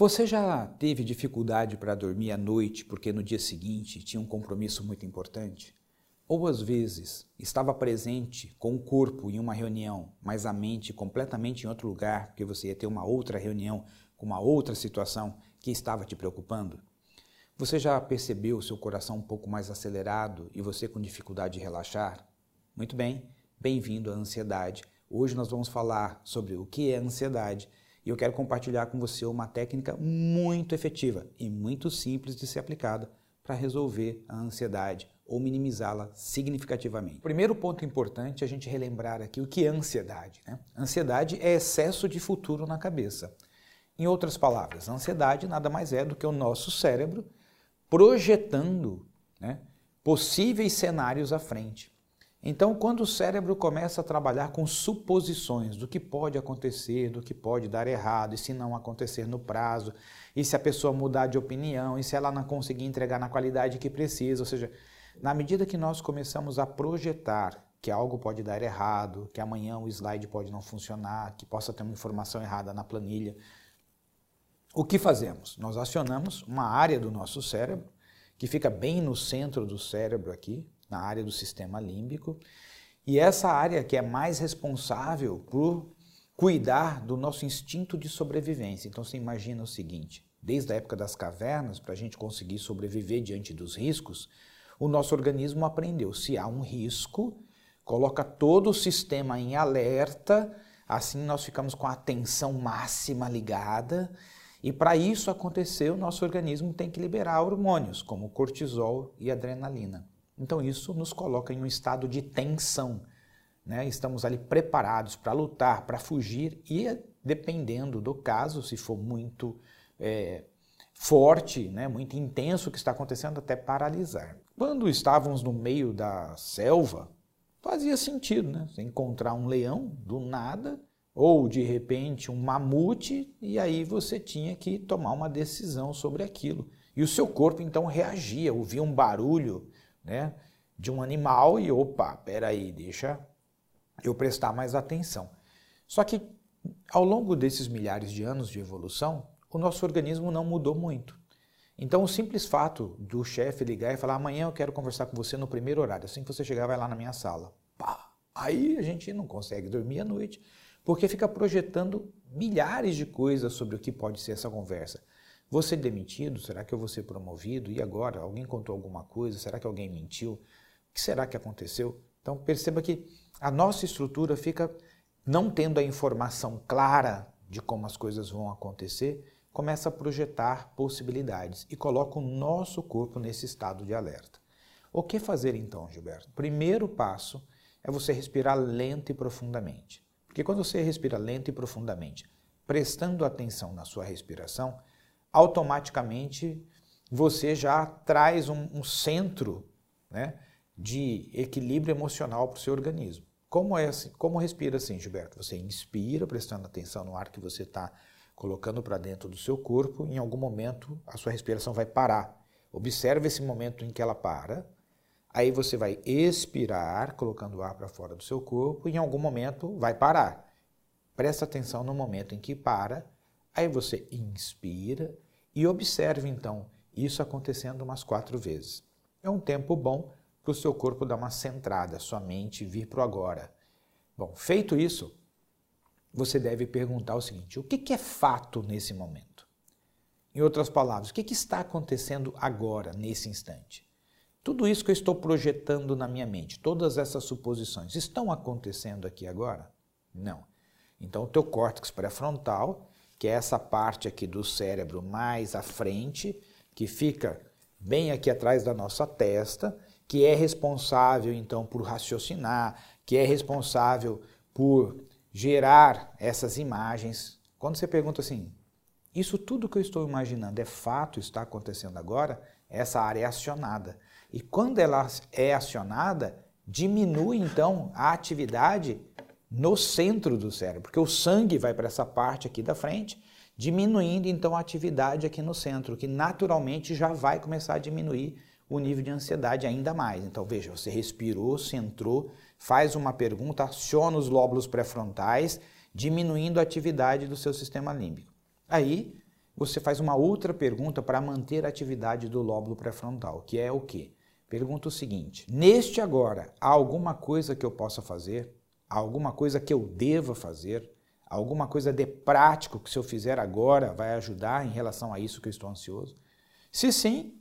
Você já teve dificuldade para dormir à noite porque no dia seguinte tinha um compromisso muito importante? Ou às vezes estava presente com o corpo em uma reunião, mas a mente completamente em outro lugar, porque você ia ter uma outra reunião com uma outra situação que estava te preocupando? Você já percebeu o seu coração um pouco mais acelerado e você com dificuldade de relaxar? Muito bem, bem-vindo à ansiedade. Hoje nós vamos falar sobre o que é ansiedade e eu quero compartilhar com você uma técnica muito efetiva e muito simples de ser aplicada para resolver a ansiedade ou minimizá-la significativamente. Primeiro ponto importante é a gente relembrar aqui o que é ansiedade. Né? Ansiedade é excesso de futuro na cabeça. Em outras palavras, a ansiedade nada mais é do que o nosso cérebro projetando né, possíveis cenários à frente. Então, quando o cérebro começa a trabalhar com suposições do que pode acontecer, do que pode dar errado, e se não acontecer no prazo, e se a pessoa mudar de opinião, e se ela não conseguir entregar na qualidade que precisa, ou seja, na medida que nós começamos a projetar que algo pode dar errado, que amanhã o slide pode não funcionar, que possa ter uma informação errada na planilha, o que fazemos? Nós acionamos uma área do nosso cérebro, que fica bem no centro do cérebro aqui, na área do sistema límbico. E essa área que é mais responsável por cuidar do nosso instinto de sobrevivência. Então você imagina o seguinte: desde a época das cavernas, para a gente conseguir sobreviver diante dos riscos, o nosso organismo aprendeu: se há um risco, coloca todo o sistema em alerta, assim nós ficamos com a atenção máxima ligada. E para isso acontecer, o nosso organismo tem que liberar hormônios, como cortisol e adrenalina. Então isso nos coloca em um estado de tensão. Né? Estamos ali preparados para lutar, para fugir e, dependendo do caso, se for muito é, forte, né, muito intenso o que está acontecendo, até paralisar. Quando estávamos no meio da selva, fazia sentido, né? Encontrar um leão do nada, ou de repente um mamute, e aí você tinha que tomar uma decisão sobre aquilo. E o seu corpo então reagia, ouvia um barulho, né, de um animal e opa, peraí, deixa eu prestar mais atenção. Só que ao longo desses milhares de anos de evolução, o nosso organismo não mudou muito. Então, o simples fato do chefe ligar e falar: amanhã eu quero conversar com você no primeiro horário, assim que você chegar, vai lá na minha sala. Pá! Aí a gente não consegue dormir à noite, porque fica projetando milhares de coisas sobre o que pode ser essa conversa. Vou ser demitido? Será que eu vou ser promovido? E agora? Alguém contou alguma coisa? Será que alguém mentiu? O que será que aconteceu? Então perceba que a nossa estrutura fica não tendo a informação clara de como as coisas vão acontecer, começa a projetar possibilidades e coloca o nosso corpo nesse estado de alerta. O que fazer então, Gilberto? Primeiro passo é você respirar lento e profundamente. Porque quando você respira lento e profundamente, prestando atenção na sua respiração, automaticamente você já traz um, um centro né, de equilíbrio emocional para o seu organismo. Como, é assim, como respira assim, Gilberto? Você inspira, prestando atenção no ar que você está colocando para dentro do seu corpo, em algum momento a sua respiração vai parar. Observe esse momento em que ela para. Aí você vai expirar, colocando o ar para fora do seu corpo, e em algum momento vai parar. Presta atenção no momento em que para Aí você inspira e observe então isso acontecendo umas quatro vezes. É um tempo bom para o seu corpo dar uma centrada, sua mente vir para o agora. Bom, feito isso, você deve perguntar o seguinte: o que, é fato nesse momento? Em outras palavras, o que, que está acontecendo agora, nesse instante? Tudo isso que eu estou projetando na minha mente, todas essas suposições, estão acontecendo aqui agora? Não. Então, o teu córtex pré-frontal que é essa parte aqui do cérebro mais à frente, que fica bem aqui atrás da nossa testa, que é responsável então por raciocinar, que é responsável por gerar essas imagens. Quando você pergunta assim, isso tudo que eu estou imaginando é fato, está acontecendo agora, essa área é acionada. E quando ela é acionada, diminui então a atividade no centro do cérebro, porque o sangue vai para essa parte aqui da frente, diminuindo então a atividade aqui no centro, que naturalmente já vai começar a diminuir o nível de ansiedade ainda mais. Então veja, você respirou, centrou, faz uma pergunta, aciona os lóbulos pré-frontais, diminuindo a atividade do seu sistema límbico. Aí você faz uma outra pergunta para manter a atividade do lóbulo pré-frontal, que é o quê? Pergunta o seguinte: neste agora, há alguma coisa que eu possa fazer? Alguma coisa que eu deva fazer? Alguma coisa de prático que se eu fizer agora vai ajudar em relação a isso que eu estou ansioso? Se sim,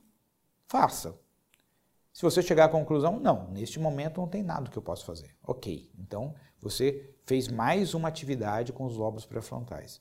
faça. Se você chegar à conclusão, não, neste momento não tem nada que eu possa fazer. Ok, então você fez mais uma atividade com os lobos pré-frontais.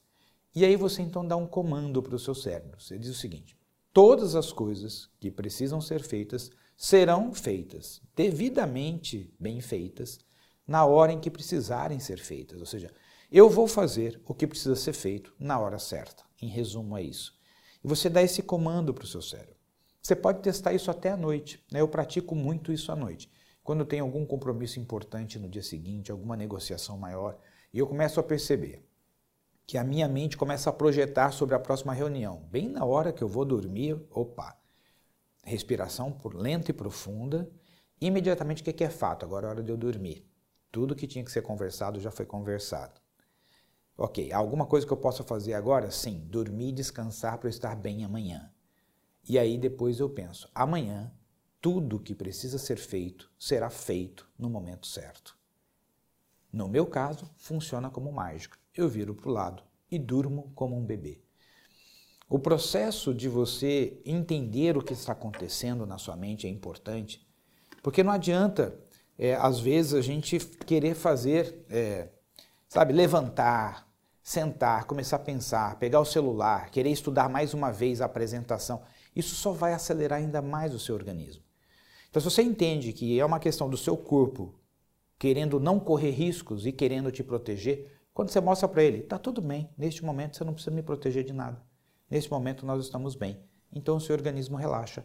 E aí você então dá um comando para o seu cérebro. Você diz o seguinte: todas as coisas que precisam ser feitas serão feitas, devidamente bem feitas, na hora em que precisarem ser feitas. Ou seja, eu vou fazer o que precisa ser feito na hora certa. Em resumo, é isso. E você dá esse comando para o seu cérebro. Você pode testar isso até à noite. Né? Eu pratico muito isso à noite. Quando tem algum compromisso importante no dia seguinte, alguma negociação maior, e eu começo a perceber que a minha mente começa a projetar sobre a próxima reunião. Bem na hora que eu vou dormir, opa, respiração lenta e profunda, imediatamente o que é fato? Agora é hora de eu dormir. Tudo que tinha que ser conversado já foi conversado. Ok, alguma coisa que eu possa fazer agora? Sim, dormir e descansar para eu estar bem amanhã. E aí depois eu penso, amanhã tudo que precisa ser feito será feito no momento certo. No meu caso, funciona como mágica. Eu viro para o lado e durmo como um bebê. O processo de você entender o que está acontecendo na sua mente é importante, porque não adianta, é, às vezes, a gente querer fazer, é, sabe, levantar, sentar, começar a pensar, pegar o celular, querer estudar mais uma vez a apresentação isso só vai acelerar ainda mais o seu organismo. Então, se você entende que é uma questão do seu corpo querendo não correr riscos e querendo te proteger, quando você mostra para ele, está tudo bem, neste momento você não precisa me proteger de nada. Neste momento nós estamos bem. Então o seu organismo relaxa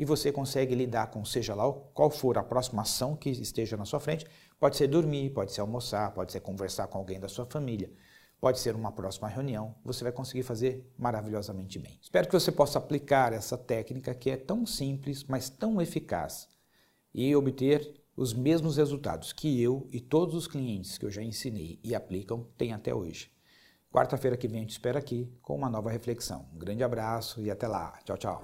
e você consegue lidar com seja lá qual for a próxima ação que esteja na sua frente. Pode ser dormir, pode ser almoçar, pode ser conversar com alguém da sua família. Pode ser uma próxima reunião, você vai conseguir fazer maravilhosamente bem. Espero que você possa aplicar essa técnica que é tão simples, mas tão eficaz e obter os mesmos resultados que eu e todos os clientes que eu já ensinei e aplicam têm até hoje. Quarta-feira que vem eu te espero aqui com uma nova reflexão. Um grande abraço e até lá. Tchau, tchau.